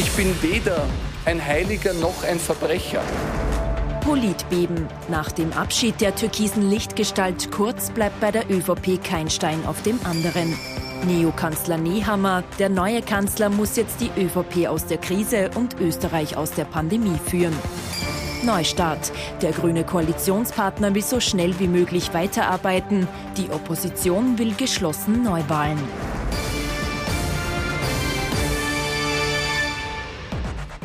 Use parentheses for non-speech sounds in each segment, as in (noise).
Ich bin weder ein Heiliger noch ein Verbrecher. Politbeben. Nach dem Abschied der türkisen Lichtgestalt Kurz bleibt bei der ÖVP kein Stein auf dem anderen. Neokanzler Nehammer, der neue Kanzler muss jetzt die ÖVP aus der Krise und Österreich aus der Pandemie führen. Neustart. Der grüne Koalitionspartner will so schnell wie möglich weiterarbeiten. Die Opposition will geschlossen Neuwahlen.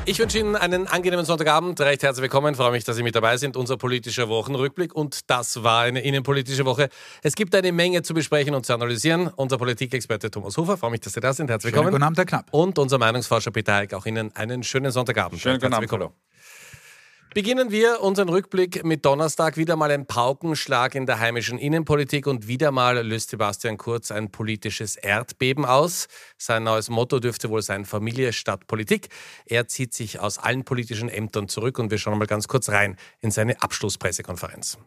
Ich wünsche Ihnen einen angenehmen Sonntagabend. Recht herzlich willkommen. Ich freue mich, dass Sie mit dabei sind. Unser politischer Wochenrückblick. Und das war eine innenpolitische Woche. Es gibt eine Menge zu besprechen und zu analysieren. Unser Politikexperte Thomas Hofer. Freue mich, dass Sie da sind. Herzlich willkommen. Schönen guten Abend, Herr Knapp. Und unser Meinungsforscher Peter Heik. Auch Ihnen einen schönen Sonntagabend. Schönen guten Abend. Willkommen. Beginnen wir unseren Rückblick mit Donnerstag. Wieder mal ein Paukenschlag in der heimischen Innenpolitik und wieder mal löst Sebastian Kurz ein politisches Erdbeben aus. Sein neues Motto dürfte wohl sein Familie statt Politik. Er zieht sich aus allen politischen Ämtern zurück und wir schauen mal ganz kurz rein in seine Abschlusspressekonferenz.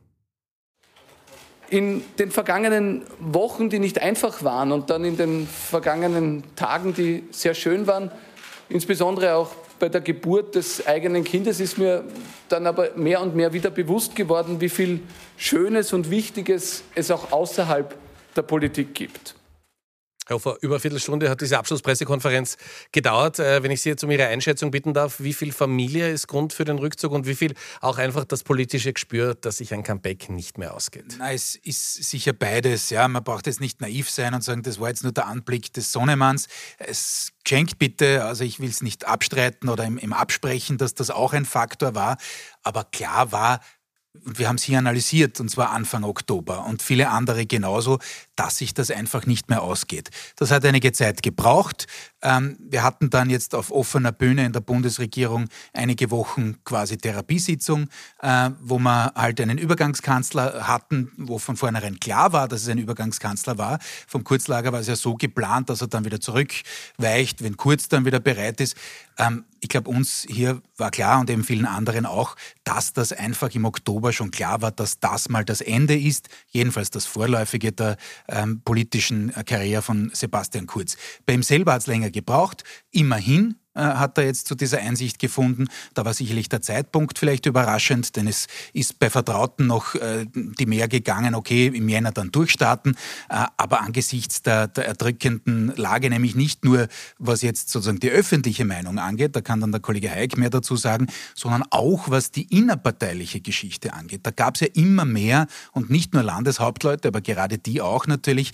In den vergangenen Wochen, die nicht einfach waren und dann in den vergangenen Tagen, die sehr schön waren, insbesondere auch bei der Geburt des eigenen Kindes ist mir dann aber mehr und mehr wieder bewusst geworden, wie viel Schönes und Wichtiges es auch außerhalb der Politik gibt. Hofer, über eine Viertelstunde hat diese Abschlusspressekonferenz gedauert. Äh, wenn ich Sie jetzt um Ihre Einschätzung bitten darf, wie viel Familie ist Grund für den Rückzug und wie viel auch einfach das politische Gespür, dass sich ein Comeback nicht mehr ausgeht? Na, es ist sicher beides. Ja. Man braucht jetzt nicht naiv sein und sagen, das war jetzt nur der Anblick des Sonnemanns. Es schenkt bitte, also ich will es nicht abstreiten oder im, im Absprechen, dass das auch ein Faktor war. Aber klar war, und wir haben es hier analysiert, und zwar Anfang Oktober und viele andere genauso, dass sich das einfach nicht mehr ausgeht. Das hat einige Zeit gebraucht. Ähm, wir hatten dann jetzt auf offener Bühne in der Bundesregierung einige Wochen quasi Therapiesitzung, äh, wo wir halt einen Übergangskanzler hatten, wo von vornherein klar war, dass es ein Übergangskanzler war. Vom Kurzlager war es ja so geplant, dass er dann wieder zurückweicht, wenn Kurz dann wieder bereit ist. Ähm, ich glaube, uns hier war klar und eben vielen anderen auch, dass das einfach im Oktober schon klar war, dass das mal das Ende ist, jedenfalls das Vorläufige der ähm, politischen Karriere von Sebastian Kurz. Bei ihm selber hat es länger gebraucht, immerhin hat er jetzt zu dieser Einsicht gefunden. Da war sicherlich der Zeitpunkt vielleicht überraschend, denn es ist bei Vertrauten noch äh, die mehr gegangen, okay, im Jänner dann durchstarten, äh, aber angesichts der, der erdrückenden Lage, nämlich nicht nur, was jetzt sozusagen die öffentliche Meinung angeht, da kann dann der Kollege Hayek mehr dazu sagen, sondern auch was die innerparteiliche Geschichte angeht. Da gab es ja immer mehr und nicht nur Landeshauptleute, aber gerade die auch natürlich,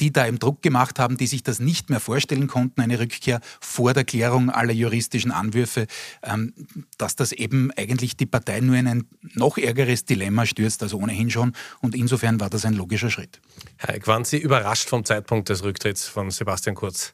die da im Druck gemacht haben, die sich das nicht mehr vorstellen konnten, eine Rückkehr vor der Klärung aller juristischen Anwürfe, ähm, dass das eben eigentlich die Partei nur in ein noch ärgeres Dilemma stürzt, als ohnehin schon. Und insofern war das ein logischer Schritt. Herr Eck, waren Sie überrascht vom Zeitpunkt des Rücktritts von Sebastian Kurz?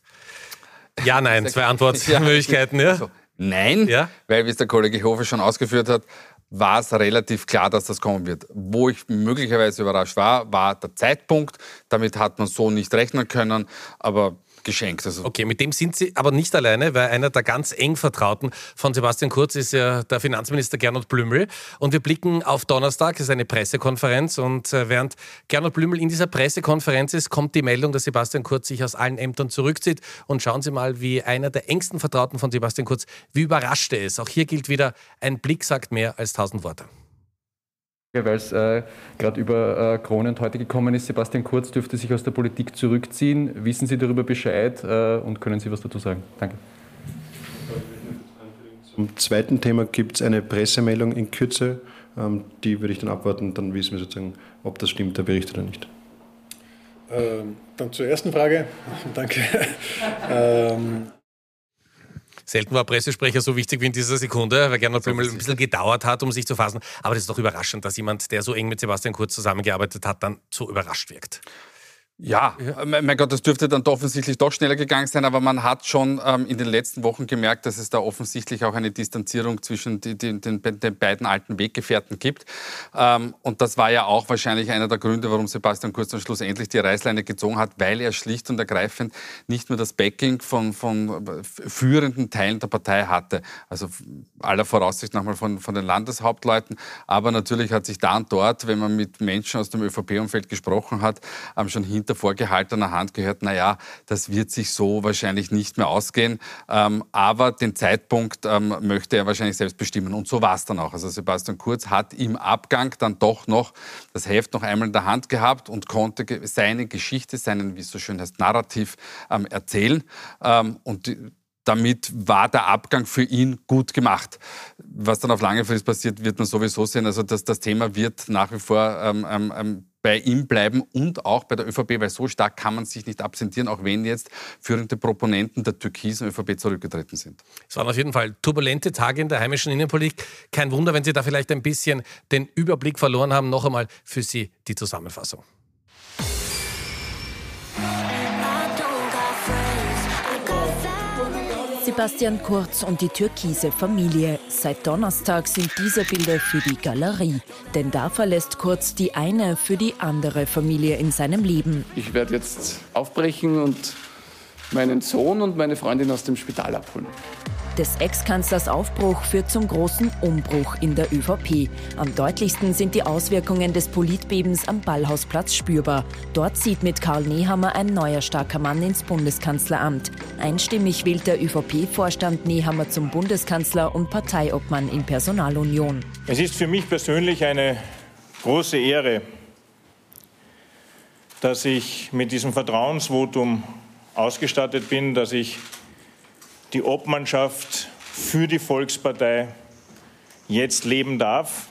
Ja, nein, zwei Antwortmöglichkeiten. Ja. Also, nein, ja? weil, wie es der Kollege Hofe schon ausgeführt hat, war es relativ klar, dass das kommen wird. Wo ich möglicherweise überrascht war, war der Zeitpunkt. Damit hat man so nicht rechnen können. Aber geschenkt. Also okay, mit dem sind Sie aber nicht alleine, weil einer der ganz eng Vertrauten von Sebastian Kurz ist ja der Finanzminister Gernot Blümel. Und wir blicken auf Donnerstag, das ist eine Pressekonferenz. Und äh, während Gernot Blümel in dieser Pressekonferenz ist, kommt die Meldung, dass Sebastian Kurz sich aus allen Ämtern zurückzieht. Und schauen Sie mal, wie einer der engsten Vertrauten von Sebastian Kurz, wie überrascht er ist. Auch hier gilt wieder, ein Blick sagt mehr als tausend Worte weil es äh, gerade über äh, Kronent heute gekommen ist. Sebastian Kurz dürfte sich aus der Politik zurückziehen. Wissen Sie darüber Bescheid äh, und können Sie was dazu sagen? Danke. Zum zweiten Thema gibt es eine Pressemeldung in Kürze. Ähm, die würde ich dann abwarten, dann wissen wir sozusagen, ob das stimmt, der Bericht oder nicht. Ähm, dann zur ersten Frage. (laughs) Danke. (laughs) ähm, Selten war Pressesprecher so wichtig wie in dieser Sekunde, weil Gernot Blümel ein bisschen gedauert hat, um sich zu fassen. Aber das ist doch überraschend, dass jemand, der so eng mit Sebastian Kurz zusammengearbeitet hat, dann so überrascht wirkt. Ja, ja, mein Gott, das dürfte dann doch offensichtlich doch schneller gegangen sein, aber man hat schon ähm, in den letzten Wochen gemerkt, dass es da offensichtlich auch eine Distanzierung zwischen die, die, den, den, beiden alten Weggefährten gibt. Ähm, und das war ja auch wahrscheinlich einer der Gründe, warum Sebastian Kurz dann schlussendlich die Reißleine gezogen hat, weil er schlicht und ergreifend nicht nur das Backing von, von führenden Teilen der Partei hatte. Also aller Voraussicht nochmal von, von den Landeshauptleuten. Aber natürlich hat sich da und dort, wenn man mit Menschen aus dem ÖVP-Umfeld gesprochen hat, ähm, schon hinter hinter vorgehaltener Hand gehört, naja, das wird sich so wahrscheinlich nicht mehr ausgehen. Ähm, aber den Zeitpunkt ähm, möchte er wahrscheinlich selbst bestimmen. Und so war es dann auch. Also Sebastian Kurz hat im Abgang dann doch noch das Heft noch einmal in der Hand gehabt und konnte seine Geschichte, seinen, wie es so schön heißt, Narrativ ähm, erzählen. Ähm, und damit war der Abgang für ihn gut gemacht. Was dann auf lange Frist passiert, wird man sowieso sehen. Also das, das Thema wird nach wie vor ähm, ähm, ähm bei ihm bleiben und auch bei der ÖVP, weil so stark kann man sich nicht absentieren, auch wenn jetzt führende Proponenten der türkisen ÖVP zurückgetreten sind. Es waren auf jeden Fall turbulente Tage in der heimischen Innenpolitik. Kein Wunder, wenn Sie da vielleicht ein bisschen den Überblick verloren haben. Noch einmal für Sie die Zusammenfassung. Sebastian Kurz und die türkise Familie. Seit Donnerstag sind diese Bilder für die Galerie. Denn da verlässt Kurz die eine für die andere Familie in seinem Leben. Ich werde jetzt aufbrechen und meinen Sohn und meine Freundin aus dem Spital abholen des Ex-Kanzlers Aufbruch führt zum großen Umbruch in der ÖVP. Am deutlichsten sind die Auswirkungen des Politbebens am Ballhausplatz spürbar. Dort zieht mit Karl Nehammer ein neuer starker Mann ins Bundeskanzleramt. Einstimmig wählt der ÖVP-Vorstand Nehammer zum Bundeskanzler und Parteiobmann in Personalunion. Es ist für mich persönlich eine große Ehre, dass ich mit diesem Vertrauensvotum ausgestattet bin, dass ich die Obmannschaft für die Volkspartei jetzt leben darf.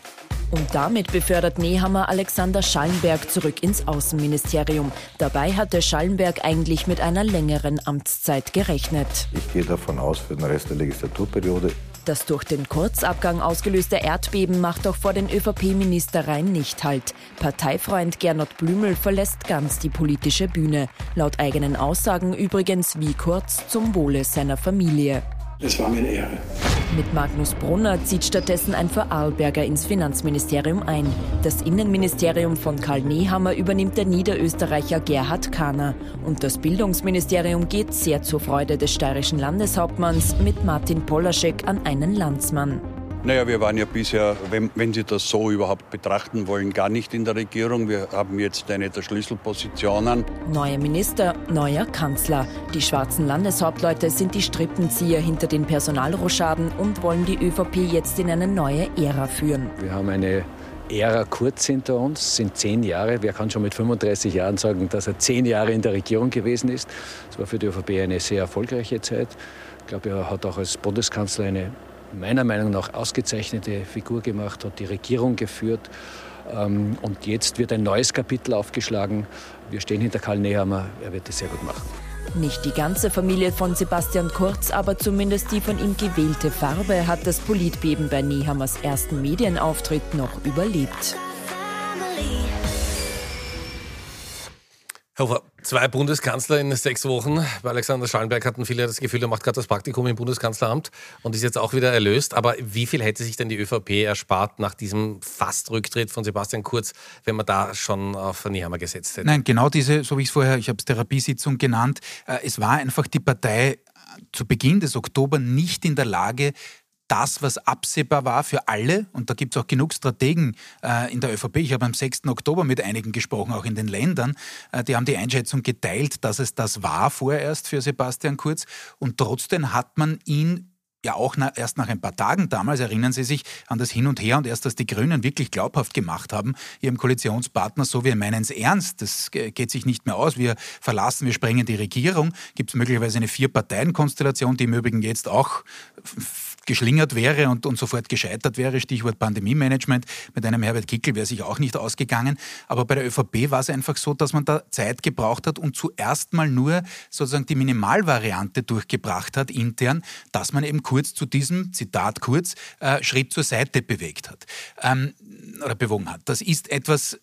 Und damit befördert Nehammer Alexander Schallenberg zurück ins Außenministerium. Dabei hatte Schallenberg eigentlich mit einer längeren Amtszeit gerechnet. Ich gehe davon aus, für den Rest der Legislaturperiode das durch den Kurzabgang ausgelöste Erdbeben macht doch vor den ÖVP-Ministereien nicht Halt. Parteifreund Gernot Blümel verlässt ganz die politische Bühne. Laut eigenen Aussagen übrigens wie Kurz zum Wohle seiner Familie. Es war mir eine Ehre. Mit Magnus Brunner zieht stattdessen ein Vorarlberger ins Finanzministerium ein. Das Innenministerium von Karl Nehammer übernimmt der Niederösterreicher Gerhard Kahner. Und das Bildungsministerium geht sehr zur Freude des steirischen Landeshauptmanns mit Martin Polaschek an einen Landsmann. Naja, wir waren ja bisher, wenn, wenn, Sie das so überhaupt betrachten wollen, gar nicht in der Regierung. Wir haben jetzt eine der Schlüsselpositionen. Neuer Minister, neuer Kanzler. Die schwarzen Landeshauptleute sind die Strippenzieher hinter den Personalroschaden und wollen die ÖVP jetzt in eine neue Ära führen. Wir haben eine Ära kurz hinter uns, sind zehn Jahre. Wer kann schon mit 35 Jahren sagen, dass er zehn Jahre in der Regierung gewesen ist? Das war für die ÖVP eine sehr erfolgreiche Zeit. Ich glaube, er hat auch als Bundeskanzler eine meiner Meinung nach ausgezeichnete Figur gemacht, hat die Regierung geführt. Ähm, und jetzt wird ein neues Kapitel aufgeschlagen. Wir stehen hinter Karl Nehammer, er wird es sehr gut machen. Nicht die ganze Familie von Sebastian Kurz, aber zumindest die von ihm gewählte Farbe hat das Politbeben bei Nehammers ersten Medienauftritt noch überlebt. Hofer, zwei Bundeskanzler in sechs Wochen. Bei Alexander Schallenberg hatten viele das Gefühl, er macht gerade das Praktikum im Bundeskanzleramt und ist jetzt auch wieder erlöst. Aber wie viel hätte sich denn die ÖVP erspart nach diesem Fast-Rücktritt von Sebastian Kurz, wenn man da schon auf Nehammer gesetzt hätte? Nein, genau diese, so wie ich es vorher, ich habe es Therapiesitzung genannt, äh, es war einfach die Partei zu Beginn des Oktober nicht in der Lage, das, was absehbar war für alle, und da gibt es auch genug Strategen äh, in der ÖVP, ich habe am 6. Oktober mit einigen gesprochen, auch in den Ländern, äh, die haben die Einschätzung geteilt, dass es das war vorerst für Sebastian Kurz. Und trotzdem hat man ihn ja auch na, erst nach ein paar Tagen damals, erinnern Sie sich an das Hin und Her und erst, dass die Grünen wirklich glaubhaft gemacht haben, ihrem Koalitionspartner, so wir meinen es ernst, das geht sich nicht mehr aus, wir verlassen, wir sprengen die Regierung, gibt es möglicherweise eine Vier-Parteien-Konstellation, die im Übrigen jetzt auch geschlingert wäre und, und sofort gescheitert wäre, Stichwort Pandemie-Management, mit einem Herbert Kickel wäre sich auch nicht ausgegangen. Aber bei der ÖVP war es einfach so, dass man da Zeit gebraucht hat und zuerst mal nur sozusagen die Minimalvariante durchgebracht hat intern, dass man eben kurz zu diesem, Zitat kurz, äh, Schritt zur Seite bewegt hat ähm, oder bewogen hat. Das ist etwas,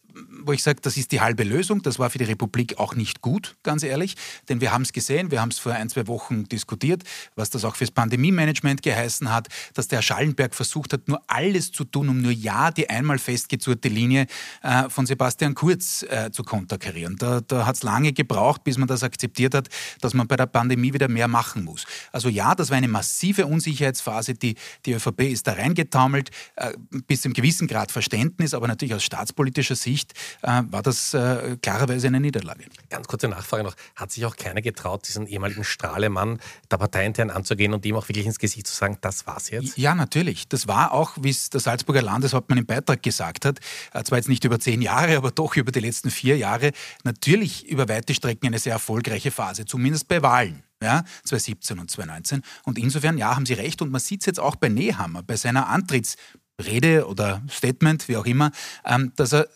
wo ich sage, das ist die halbe Lösung. Das war für die Republik auch nicht gut, ganz ehrlich. Denn wir haben es gesehen, wir haben es vor ein, zwei Wochen diskutiert, was das auch fürs Pandemie-Management geheißen hat, dass der Herr Schallenberg versucht hat, nur alles zu tun, um nur ja die einmal festgezurrte Linie äh, von Sebastian Kurz äh, zu konterkarieren. Da, da hat es lange gebraucht, bis man das akzeptiert hat, dass man bei der Pandemie wieder mehr machen muss. Also ja, das war eine massive Unsicherheitsphase. Die, die ÖVP ist da reingetaumelt, äh, bis zum gewissen Grad Verständnis, aber natürlich aus staatspolitischer Sicht äh, war das äh, klarerweise eine Niederlage. Ganz kurze Nachfrage noch. Hat sich auch keiner getraut, diesen ehemaligen Strahlemann der Partei intern anzugehen und ihm auch wirklich ins Gesicht zu sagen, das war's jetzt? Ja, natürlich. Das war auch, wie es der Salzburger Landeshauptmann im Beitrag gesagt hat, äh, zwar jetzt nicht über zehn Jahre, aber doch über die letzten vier Jahre, natürlich über weite Strecken eine sehr erfolgreiche Phase, zumindest bei Wahlen ja, 2017 und 2019. Und insofern, ja, haben Sie recht. Und man sieht es jetzt auch bei Nehammer, bei seiner Antrittsrede oder Statement, wie auch immer, ähm, dass er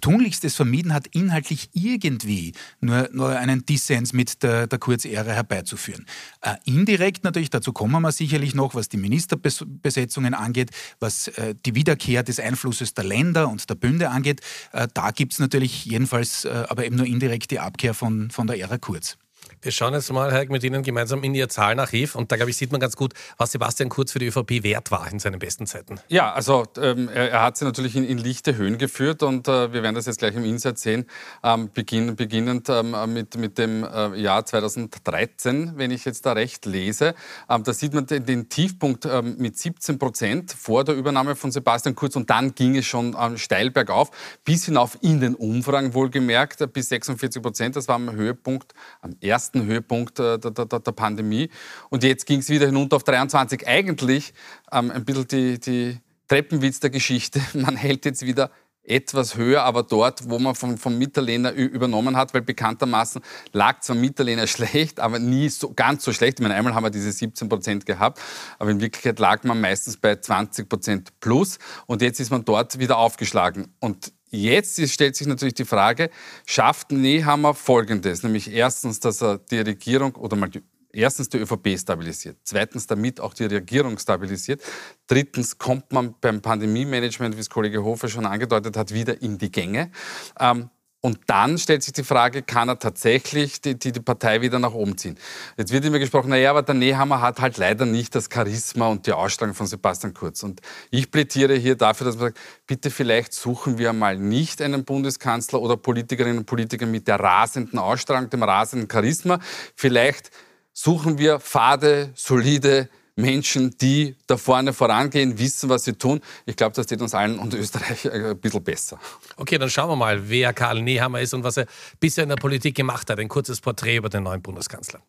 tunlichstes vermieden hat, inhaltlich irgendwie nur, nur einen Dissens mit der, der Kurzehre herbeizuführen. Äh, indirekt natürlich, dazu kommen wir sicherlich noch, was die Ministerbesetzungen angeht, was äh, die Wiederkehr des Einflusses der Länder und der Bünde angeht. Äh, da gibt es natürlich jedenfalls, äh, aber eben nur indirekt die Abkehr von, von der Ära Kurz. Wir schauen jetzt mal, Herr, mit Ihnen gemeinsam in Ihr Zahlenarchiv und da, glaube ich, sieht man ganz gut, was Sebastian Kurz für die ÖVP wert war in seinen besten Zeiten. Ja, also ähm, er, er, hat sie natürlich in, in, lichte Höhen geführt und äh, wir werden das jetzt gleich im Insert sehen, ähm, beginn, beginnend ähm, mit, mit dem äh, Jahr 2013, wenn ich jetzt da recht lese. Ähm, da sieht man den, den Tiefpunkt ähm, mit 17 Prozent vor der Übernahme von Sebastian Kurz und dann ging es schon ähm, steil bergauf, bis hinauf in den Umfragen wohlgemerkt, äh, bis 46 Prozent. Das war am Höhepunkt, am ersten ersten Höhepunkt der, der, der Pandemie. Und jetzt ging es wieder hinunter auf 23. Eigentlich ähm, ein bisschen die, die Treppenwitz der Geschichte. (laughs) Man hält jetzt wieder etwas höher, aber dort, wo man vom, vom Mitterlehner übernommen hat, weil bekanntermaßen lag zwar Mitterlehner (laughs) schlecht, aber nie so, ganz so schlecht. Ich meine, einmal haben wir diese 17 Prozent gehabt, aber in Wirklichkeit lag man meistens bei 20 Prozent plus und jetzt ist man dort wieder aufgeschlagen. Und Jetzt stellt sich natürlich die Frage, schafft Nehammer Folgendes, nämlich erstens, dass er die Regierung oder mal die, erstens die ÖVP stabilisiert, zweitens damit auch die Regierung stabilisiert, drittens kommt man beim Pandemie-Management, wie es Kollege Hofer schon angedeutet hat, wieder in die Gänge. Ähm, und dann stellt sich die Frage, kann er tatsächlich die, die, die, Partei wieder nach oben ziehen? Jetzt wird immer gesprochen, naja, aber der Nehammer hat halt leider nicht das Charisma und die Ausstrahlung von Sebastian Kurz. Und ich plädiere hier dafür, dass man sagt, bitte vielleicht suchen wir mal nicht einen Bundeskanzler oder Politikerinnen und Politiker mit der rasenden Ausstrahlung, dem rasenden Charisma. Vielleicht suchen wir fade, solide, Menschen, die da vorne vorangehen, wissen, was sie tun. Ich glaube, das steht uns allen und Österreich äh, ein bisschen besser. Okay, dann schauen wir mal, wer Karl Nehammer ist und was er bisher in der Politik gemacht hat. Ein kurzes Porträt über den neuen Bundeskanzler.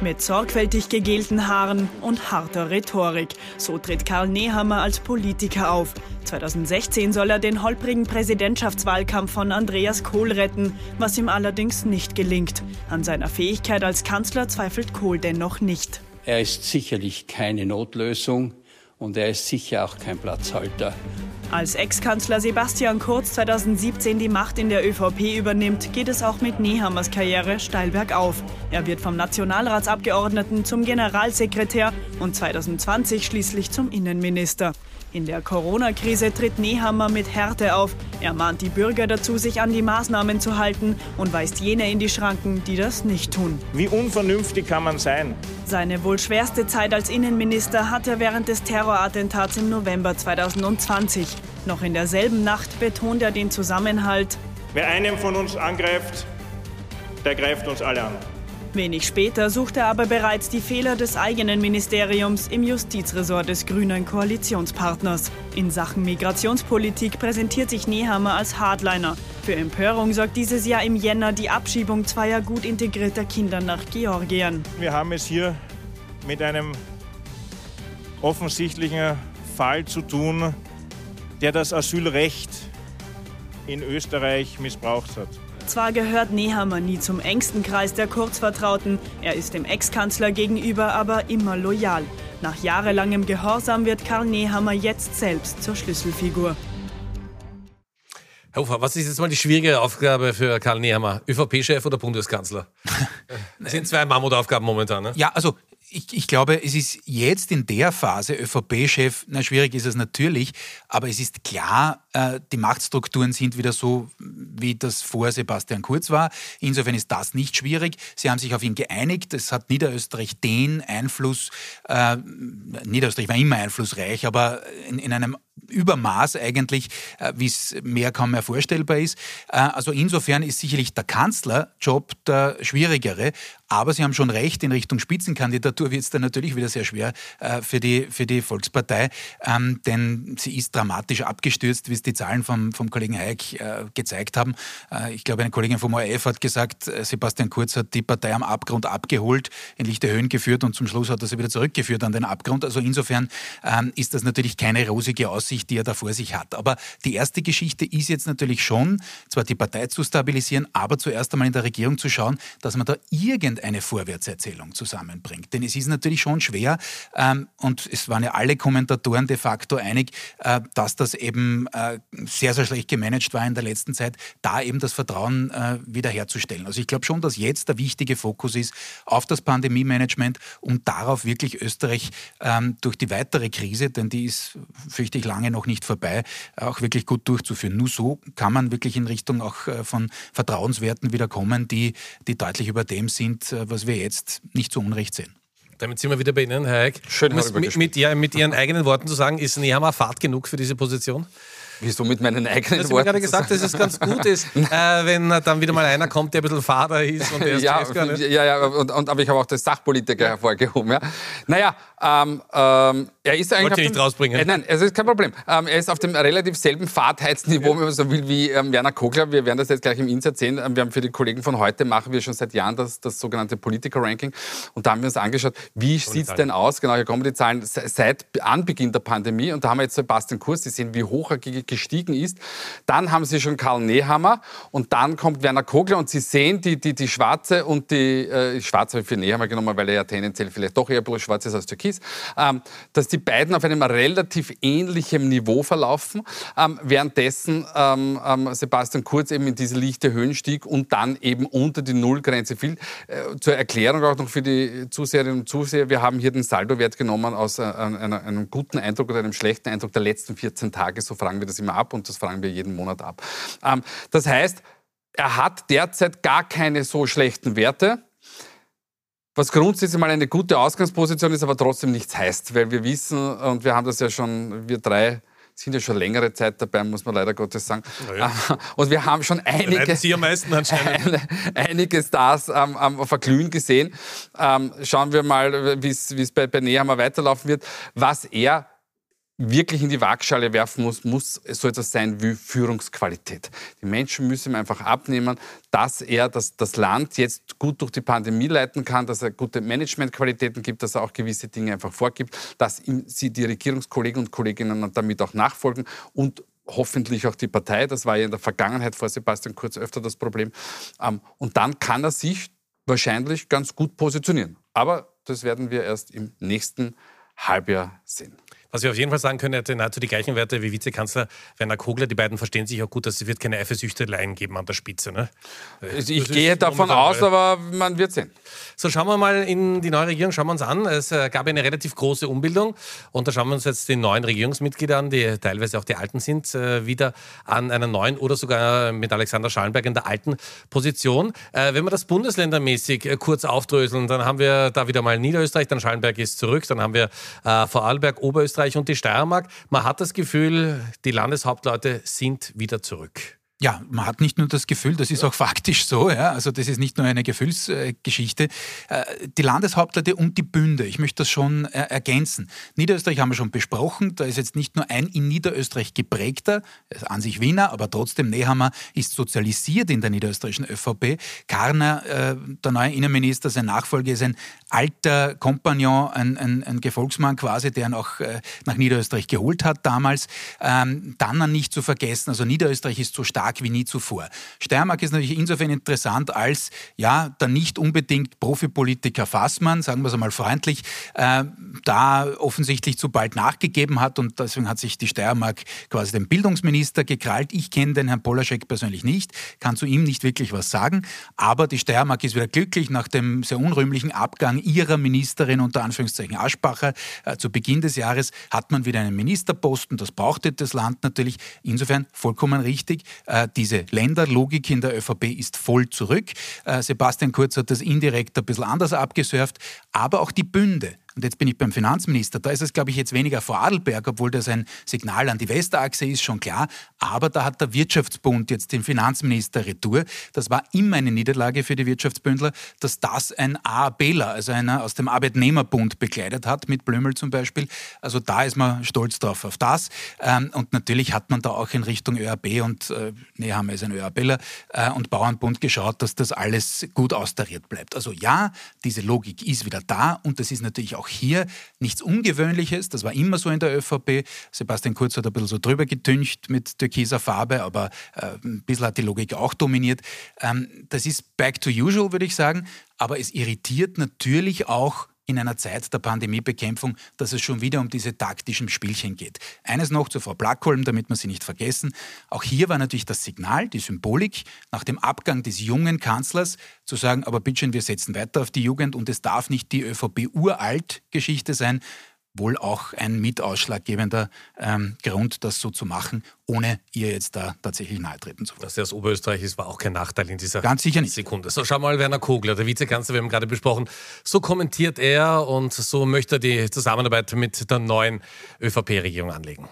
Mit sorgfältig gegelten Haaren und harter Rhetorik. So tritt Karl Nehammer als Politiker auf. 2016 soll er den holprigen Präsidentschaftswahlkampf von Andreas Kohl retten, was ihm allerdings nicht gelingt. An seiner Fähigkeit als Kanzler zweifelt Kohl dennoch nicht. Er ist sicherlich keine Notlösung und er ist sicher auch kein Platzhalter. Als Ex-Kanzler Sebastian Kurz 2017 die Macht in der ÖVP übernimmt, geht es auch mit Nehammers Karriere steil bergauf. Er wird vom Nationalratsabgeordneten zum Generalsekretär und 2020 schließlich zum Innenminister. In der Corona-Krise tritt Nehammer mit Härte auf. Er mahnt die Bürger dazu, sich an die Maßnahmen zu halten und weist jene in die Schranken, die das nicht tun. Wie unvernünftig kann man sein? Seine wohl schwerste Zeit als Innenminister hat er während des Terrorattentats im November 2020. Noch in derselben Nacht betont er den Zusammenhalt. Wer einem von uns angreift, der greift uns alle an. Wenig später sucht er aber bereits die Fehler des eigenen Ministeriums im Justizressort des grünen Koalitionspartners. In Sachen Migrationspolitik präsentiert sich Nehammer als Hardliner. Für Empörung sorgt dieses Jahr im Jänner die Abschiebung zweier gut integrierter Kinder nach Georgien. Wir haben es hier mit einem offensichtlichen Fall zu tun, der das Asylrecht in Österreich missbraucht hat. Zwar gehört Nehammer nie zum engsten Kreis der Kurzvertrauten, er ist dem Ex-Kanzler gegenüber aber immer loyal. Nach jahrelangem Gehorsam wird Karl Nehammer jetzt selbst zur Schlüsselfigur. Herr Hofer, was ist jetzt mal die schwierige Aufgabe für Karl Nehammer? ÖVP-Chef oder Bundeskanzler? (laughs) Das sind zwei Mammutaufgaben momentan. Ne? Ja, also ich, ich, glaube, es ist jetzt in der Phase ÖVP-Chef, na schwierig ist es natürlich, aber es ist klar, äh, die Machtstrukturen sind wieder so, wie das vor Sebastian Kurz war. Insofern ist das nicht schwierig. Sie haben sich auf ihn geeinigt. Es hat Niederösterreich den Einfluss, äh, Niederösterreich war immer einflussreich, aber in, in einem Übermaß eigentlich, äh, wie es mehr kaum mehr vorstellbar ist. Äh, also insofern ist sicherlich der Kanzlerjob der schwierigere, Aber Sie haben schon recht, in Richtung Spitzenkandidatur wird es dann natürlich wieder sehr schwer äh, für, die, für die Volkspartei, ähm, denn sie ist dramatisch abgestürzt, wie es die Zahlen vom, vom Kollegen Hayek gezeigt haben. Ich glaube, eine Kollegin vom ORF hat gesagt, Sebastian Kurz hat die Partei am Abgrund abgeholt, in lichte Höhen geführt und zum Schluss hat er sie wieder zurückgeführt an den Abgrund. Also insofern ähm, ist das natürlich keine rosige Aussicht, die er da vor sich hat. Aber die erste Geschichte ist jetzt natürlich schon, zwar die Partei zu stabilisieren, aber zuerst einmal in der Regierung zu schauen, dass man da irgendeine Vorwärtserzählung zusammenbringt. Denn es ist natürlich schon schwer ähm, und es waren ja alle Kommentatoren de facto einig, äh, dass das eben äh, sehr, sehr schlecht gemanagt war in der letzten Zeit, da eben das Vertrauen äh, wiederherzustellen. Also ich glaube schon, dass jetzt der wichtige Fokus ist auf das Pandemie-Management und darauf wirklich Österreich ähm, durch die weitere Krise, denn die ist, fürchte ich, lange noch nicht vorbei, auch wirklich gut durchzuführen. Nur so kann man wirklich in Richtung auch äh, von Vertrauenswerten wieder kommen, die, die deutlich über dem sind, äh, was wir jetzt nicht zu Unrecht sehen. Damit sind wir wieder bei Ihnen, Herr Eick. Schön mit, mit, ja, mit Ihren eigenen Worten zu sagen, ist Nehammer Fahrt genug für diese Position? Wieso mit meinen eigenen Worten? Ich habe gerade gesagt, dass es ganz gut ist, (laughs) äh, wenn dann wieder mal einer kommt, der ein bisschen Vater ist und der ist ja, ja, ja, und, und, aber ich habe auch das Sachpolitiker ja. hervorgehoben. Ja. Naja, ähm, ähm, er ist eigentlich. Wollte nicht dem, rausbringen. Äh, nein, es ist kein Problem. Ähm, er ist auf dem relativ selben Fahrtheitsniveau, ja. wenn man so will, wie ähm, Werner Kogler. Wir werden das jetzt gleich im Insert sehen. Ähm, wir haben für die Kollegen von heute machen wir schon seit Jahren das, das sogenannte Politiker-Ranking. Und da haben wir uns angeschaut, wie sieht es denn aus? Genau, hier kommen die Zahlen seit Anbeginn der Pandemie. Und da haben wir jetzt Sebastian Kurz, die sehen, wie hoch er gestiegen ist. Dann haben Sie schon Karl Nehammer und dann kommt Werner Kogler und Sie sehen die, die, die Schwarze und die, äh, Schwarze habe ich für Nehammer genommen, weil er ja tendenziell vielleicht doch eher bloß schwarz ist als türkis, ähm, dass die beiden auf einem relativ ähnlichen Niveau verlaufen, ähm, währenddessen ähm, ähm Sebastian Kurz eben in diese lichte Höhen stieg und dann eben unter die Nullgrenze fiel. Äh, zur Erklärung auch noch für die Zuseherinnen und Zuseher, wir haben hier den Saldowert genommen aus äh, einer, einem guten Eindruck oder einem schlechten Eindruck der letzten 14 Tage, so fragen wir das immer ab und das fragen wir jeden Monat ab. Ähm, das heißt, er hat derzeit gar keine so schlechten Werte. Was grundsätzlich mal eine gute Ausgangsposition ist, aber trotzdem nichts heißt, weil wir wissen, und wir haben das ja schon, wir drei sind ja schon längere Zeit dabei, muss man leider Gottes sagen. Ja. (laughs) Und wir haben schon einige, Sie am meisten anscheinend. (laughs) einige Stars am, am Verglühen gesehen. Ähm, schauen wir mal, wie es bei, bei Nehammer weiterlaufen wird. Was er wirklich in die Waagschale werfen muss, muss so etwas sein wie Führungsqualität. Die Menschen müssen ihm einfach abnehmen, dass er das, das Land jetzt gut durch die Pandemie leiten kann, dass er gute Managementqualitäten gibt, dass er auch gewisse Dinge einfach vorgibt, dass ihm sie die Regierungskollegen und Kolleginnen damit auch nachfolgen und hoffentlich auch die Partei. Das war ja in der Vergangenheit vor Sebastian Kurz öfter das Problem. Ähm, und dann kann er sich wahrscheinlich ganz gut positionieren. Aber das werden wir erst im nächsten Halbjahr sehen. Was wir auf jeden Fall sagen können, er hatte nahezu die gleichen Werte wie Vizekanzler Werner Kogler. Die beiden verstehen sich auch gut, dass es wird keine Eifersüchteleien geben an der Spitze. Ne? Also ich gehe davon aus, aber man wird sehen. So, schauen wir mal in die neue Regierung, schauen wir uns an. Es äh, gab eine relativ große Umbildung und da schauen wir uns jetzt die neuen Regierungsmitglieder an, die teilweise auch die alten sind, äh, wieder an einer neuen oder sogar mit Alexander Schallenberg in der alten Position. Äh, wenn wir das bundesländermäßig kurz aufdröseln, dann haben wir da wieder mal Niederösterreich, dann Schallenberg ist zurück, dann haben wir Vorarlberg, Oberösterreich, Österreich und die Steiermark. Man hat das Gefühl, die Landeshauptleute sind wieder zurück. Ja, man hat nicht nur das Gefühl, das ist auch faktisch so, ja, also das ist nicht nur eine Gefühlsgeschichte. Äh, die Landeshauptleute und die Bünde, ich möchte das schon äh, ergänzen. Niederösterreich haben wir schon besprochen, da ist jetzt nicht nur ein in Niederösterreich geprägter, an sich Wiener, aber trotzdem Nehammer ist sozialisiert in der niederösterreichischen ÖVP. Karner, äh, der neue Innenminister, sein Nachfolger ist ein alter Kompagnon, ein, ein, ein Gefolgsmann quasi, der ihn auch nach Niederösterreich geholt hat damals. Ähm, dann nicht zu vergessen, also Niederösterreich ist so stark stark wie nie zuvor. Steiermark ist natürlich insofern interessant, als ja, der nicht unbedingt Profipolitiker Fassmann, sagen wir es einmal freundlich, äh, da offensichtlich zu bald nachgegeben hat und deswegen hat sich die Steiermark quasi den Bildungsminister gekrallt. Ich kenne den Herrn Polaschek persönlich nicht, kann zu ihm nicht wirklich was sagen, aber die Steiermark ist wieder glücklich nach dem sehr unrühmlichen Abgang ihrer Ministerin unter Anführungszeichen Aschbacher äh, zu Beginn des Jahres hat man wieder einen Ministerposten, das brauchte das Land natürlich. Insofern vollkommen richtig. Äh, diese Länderlogik in der ÖVP ist voll zurück. Äh, Sebastian Kurz hat das indirekt ein bisschen anders abgesurft, aber auch die Bünde Und jetzt bin ich beim Finanzminister. Da ist es, glaube ich, jetzt weniger vor Adelberg, obwohl das ein Signal an die Westachse ist, schon klar. Aber da hat der Wirtschaftsbund jetzt den Finanzminister retour. Das war immer eine Niederlage für die Wirtschaftsbündler, dass das ein AABler, also einer aus dem Arbeitnehmerbund bekleidet hat, mit Blömel zum Beispiel. Also da ist man stolz drauf auf das. Ähm, und natürlich hat man da auch in Richtung ÖAB und äh, Nehammer ist ein ÖABler äh, und Bauernbund geschaut, dass das alles gut austariert bleibt. Also ja, diese Logik ist wieder da und das ist natürlich auch hier nichts Ungewöhnliches. Das war immer so in der ÖVP. Sebastian Kurz hat ein bisschen so drüber getüncht mit türkiser Farbe, aber äh, ein bisschen hat die Logik auch dominiert. Ähm, das ist back to usual, würde ich sagen. Aber es irritiert natürlich auch in einer Zeit der Pandemiebekämpfung, dass es schon wieder um diese taktischen Spielchen geht. Eines noch zu Frau Blackholm, damit wir sie nicht vergessen. Auch hier war natürlich das Signal, die Symbolik, nach dem Abgang des jungen Kanzlers zu sagen, aber bitteschön, wir setzen weiter auf die Jugend und es darf nicht die ÖVP-Uralt-Geschichte sein, wohl auch ein mitausschlaggebender ähm, Grund, das so zu machen, ohne ihr jetzt da tatsächlich nahe treten zu wollen. Dass er aus Oberösterreich ist, war auch kein Nachteil in dieser Ganz sicher nicht. Sekunde. So, schau mal, Werner Kogler, der Vizekanzler, wir haben gerade besprochen, so kommentiert er und so möchte er die Zusammenarbeit mit der neuen ÖVP-Regierung anlegen.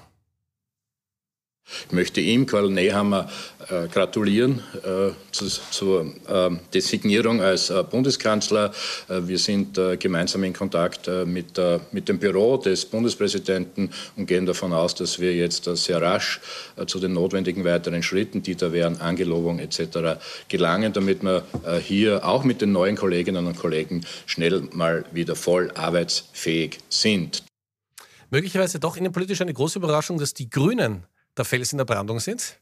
Ich möchte ihm, Karl Nehammer, äh, gratulieren äh, zu, zur äh, Designierung als äh, Bundeskanzler. Äh, wir sind äh, gemeinsam in Kontakt mit, mit dem Büro des Bundespräsidenten und gehen davon aus, dass wir jetzt sehr rasch zu den notwendigen weiteren Schritten, die da wären, Angelobung etc., gelangen, damit wir hier auch mit den neuen Kolleginnen und Kollegen schnell mal wieder voll arbeitsfähig sind. Möglicherweise doch innenpolitisch eine große Überraschung, dass die Grünen der Fels in der Brandung sind?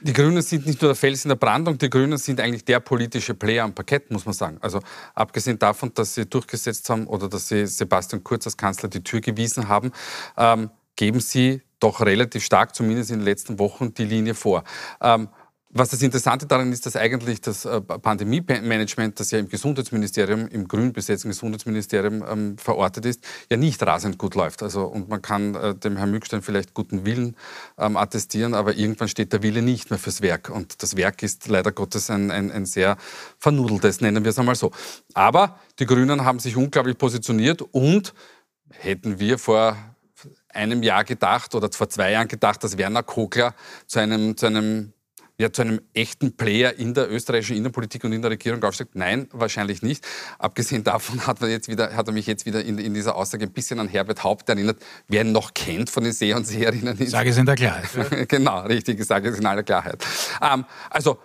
Die Grünen sind nicht nur der Fels in der Brandung, die Grünen sind eigentlich der politische Player am Parkett, muss man sagen. Also abgesehen davon, dass sie durchgesetzt haben oder dass sie Sebastian Kurz als Kanzler die Tür gewiesen haben, ähm, geben sie doch relativ stark, zumindest in den letzten Wochen, die Linie vor. Ähm, was das Interessante daran ist, dass eigentlich das äh, Pandemie-Management, das ja im Gesundheitsministerium, im grün besetzten Gesundheitsministerium ähm, verortet ist, ja nicht rasend gut läuft. Also, und man kann äh, dem Herrn Mückstein vielleicht guten Willen ähm, attestieren, aber irgendwann steht der Wille nicht mehr fürs Werk. Und das Werk ist leider Gottes ein, ein, ein sehr vernudeltes, nennen wir es einmal so. Aber die Grünen haben sich unglaublich positioniert und hätten wir vor einem Jahr gedacht oder vor zwei Jahren gedacht, dass Werner Kogler zu einem, zu einem ja, zu einem echten Player in der österreichischen Innenpolitik und in der Regierung aufsteigt? Nein, wahrscheinlich nicht. Abgesehen davon hat er, jetzt wieder, hat er mich jetzt wieder in, in dieser Aussage ein bisschen an Herbert Haupt erinnert. Wer ihn noch kennt von den Seher und Seherinnen. Sage es in der Klarheit. (laughs) genau, richtig, ich sage es in aller Klarheit. Ähm, also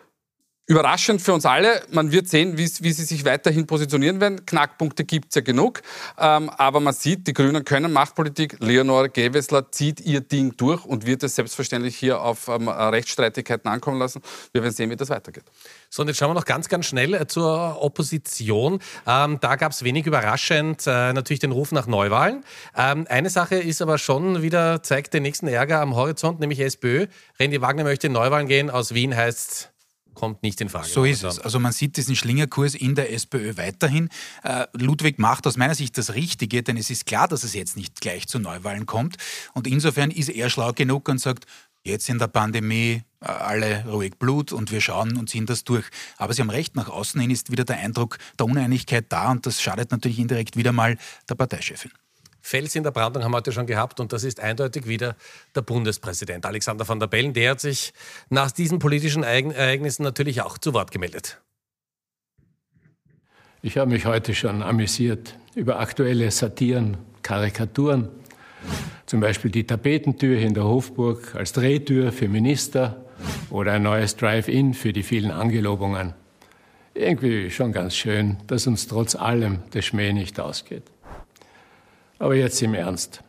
Überraschend für uns alle. Man wird sehen, wie, wie sie sich weiterhin positionieren werden. Knackpunkte gibt es ja genug. Ähm, aber man sieht, die Grünen können Machtpolitik. Leonore Gewessler zieht ihr Ding durch und wird es selbstverständlich hier auf ähm, Rechtsstreitigkeiten ankommen lassen. Wir werden sehen, wie das weitergeht. So, und jetzt schauen wir noch ganz, ganz schnell äh, zur Opposition. Ähm, da gab es wenig überraschend äh, natürlich den Ruf nach Neuwahlen. Ähm, eine Sache ist aber schon wieder, zeigt den nächsten Ärger am Horizont, nämlich SPÖ. Randy Wagner möchte in Neuwahlen gehen. Aus Wien heißt kommt nicht in Frage. So ist es. Also man sieht diesen Schlingerkurs in der SPÖ weiterhin. Äh, Ludwig macht aus meiner Sicht das Richtige, denn es ist klar, dass es jetzt nicht gleich zu Neuwahlen kommt. Und insofern ist er schlau genug und sagt, jetzt in der Pandemie äh, alle ruhig Blut und wir schauen und ziehen das durch. Aber Sie haben recht, nach außen hin ist wieder der Eindruck der Uneinigkeit da und das schadet natürlich indirekt wieder mal der Parteichefin. Fels in der Brandung haben wir heute schon gehabt und das ist eindeutig wieder der Bundespräsident Alexander van der Bellen. Der hat sich nach diesen politischen Ereignissen natürlich auch zu Wort gemeldet. Ich habe mich heute schon amüsiert über aktuelle Satiren, Karikaturen. Zum Beispiel die Tapetentür in der Hofburg als Drehtür für Minister oder ein neues Drive-In für die vielen Angelobungen. Irgendwie schon ganz schön, dass uns trotz allem der Schmäh nicht ausgeht. Aber jetzt im Ernst.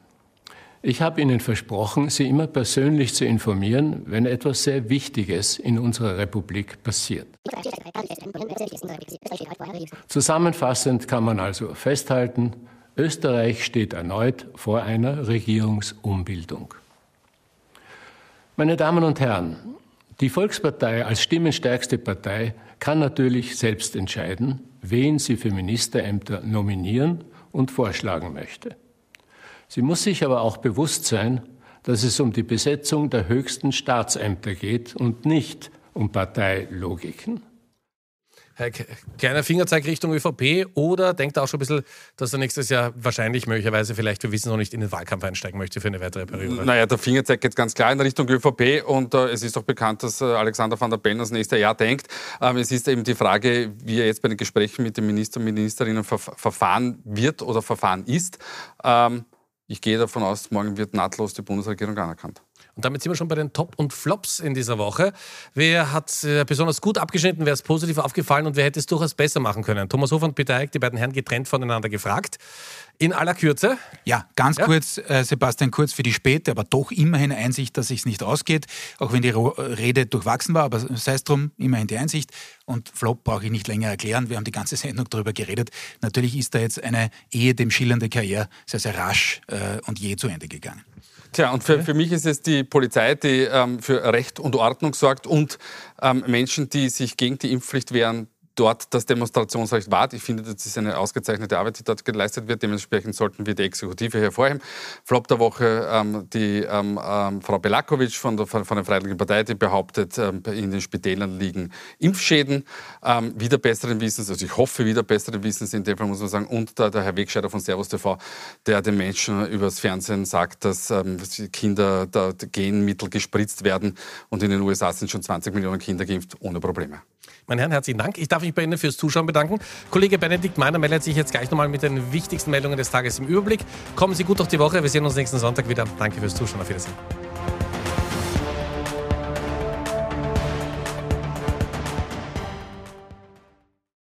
Ich habe Ihnen versprochen, Sie immer persönlich zu informieren, wenn etwas sehr Wichtiges in unserer Republik passiert. Zusammenfassend kann man also festhalten, Österreich steht erneut vor einer Regierungsumbildung. Meine Damen und Herren, die Volkspartei als stimmenstärkste Partei kann natürlich selbst entscheiden, wen sie für Ministerämter nominieren und vorschlagen möchte. Sie muss sich aber auch bewusst sein, dass es um die Besetzung der höchsten Staatsämter geht und nicht um Parteilogiken. Kleiner Fingerzeig Richtung ÖVP oder denkt er auch schon ein bisschen, dass er nächstes Jahr wahrscheinlich möglicherweise vielleicht, wir wissen noch nicht, in den Wahlkampf einsteigen möchte für eine weitere Periode? Naja, der Fingerzeig geht ganz klar in Richtung ÖVP und äh, es ist auch bekannt, dass äh, Alexander van der Bellen das nächste Jahr denkt. Ähm, es ist eben die Frage, wie er jetzt bei den Gesprächen mit den Ministern und Ministerinnen ver verfahren wird oder verfahren ist. Ähm, ich gehe davon aus, morgen wird nahtlos die Bundesregierung anerkannt. Und damit sind wir schon bei den Top und Flops in dieser Woche. Wer hat äh, besonders gut abgeschnitten, wer ist positiv aufgefallen und wer hätte es durchaus besser machen können? Thomas Hofer und Peter Eick, die beiden Herren getrennt voneinander gefragt. In aller Kürze. Ja, ganz ja. kurz, äh, Sebastian Kurz für die späte, aber doch immerhin Einsicht, dass es nicht ausgeht, auch wenn die Rede durchwachsen war, aber sei es drum, immerhin die Einsicht. Und Flop brauche ich nicht länger erklären, wir haben die ganze (laughs) Sendung darüber geredet. Natürlich ist da jetzt eine Ehe dem schillernde Karriere sehr, sehr rasch äh, und je zu Ende gegangen. Tja, und für, für mich ist es die Polizei, die ähm, für Recht und Ordnung sorgt und ähm, Menschen, die sich gegen die Impfpflicht wehren, dort das Demonstrationsrecht wahrt. Ich finde, das ist eine ausgezeichnete Arbeit, die dort geleistet wird. Dementsprechend sollten wir die Exekutive hervorheben. Flop der Woche ähm, die ähm, ähm, Frau Belakovic von der, von der Freiheitlichen Partei, die behauptet, ähm, in den Spitälern liegen Impfschäden. Ähm, wieder besseren Wissens, also ich hoffe wieder besseren Wissens in dem Fall muss man sagen. Und der, der Herr Wegscheider von Servus TV, der den Menschen übers Fernsehen sagt, dass ähm, Kinder da Genmittel gespritzt werden. Und in den USA sind schon 20 Millionen Kinder geimpft, ohne Probleme. Meine Herren, herzlichen Dank. Ich darf mich bei Ihnen fürs Zuschauen bedanken. Kollege Benedikt Meiner meldet sich jetzt gleich nochmal mit den wichtigsten Meldungen des Tages im Überblick. Kommen Sie gut durch die Woche. Wir sehen uns nächsten Sonntag wieder. Danke fürs Zuschauen. Auf Wiedersehen.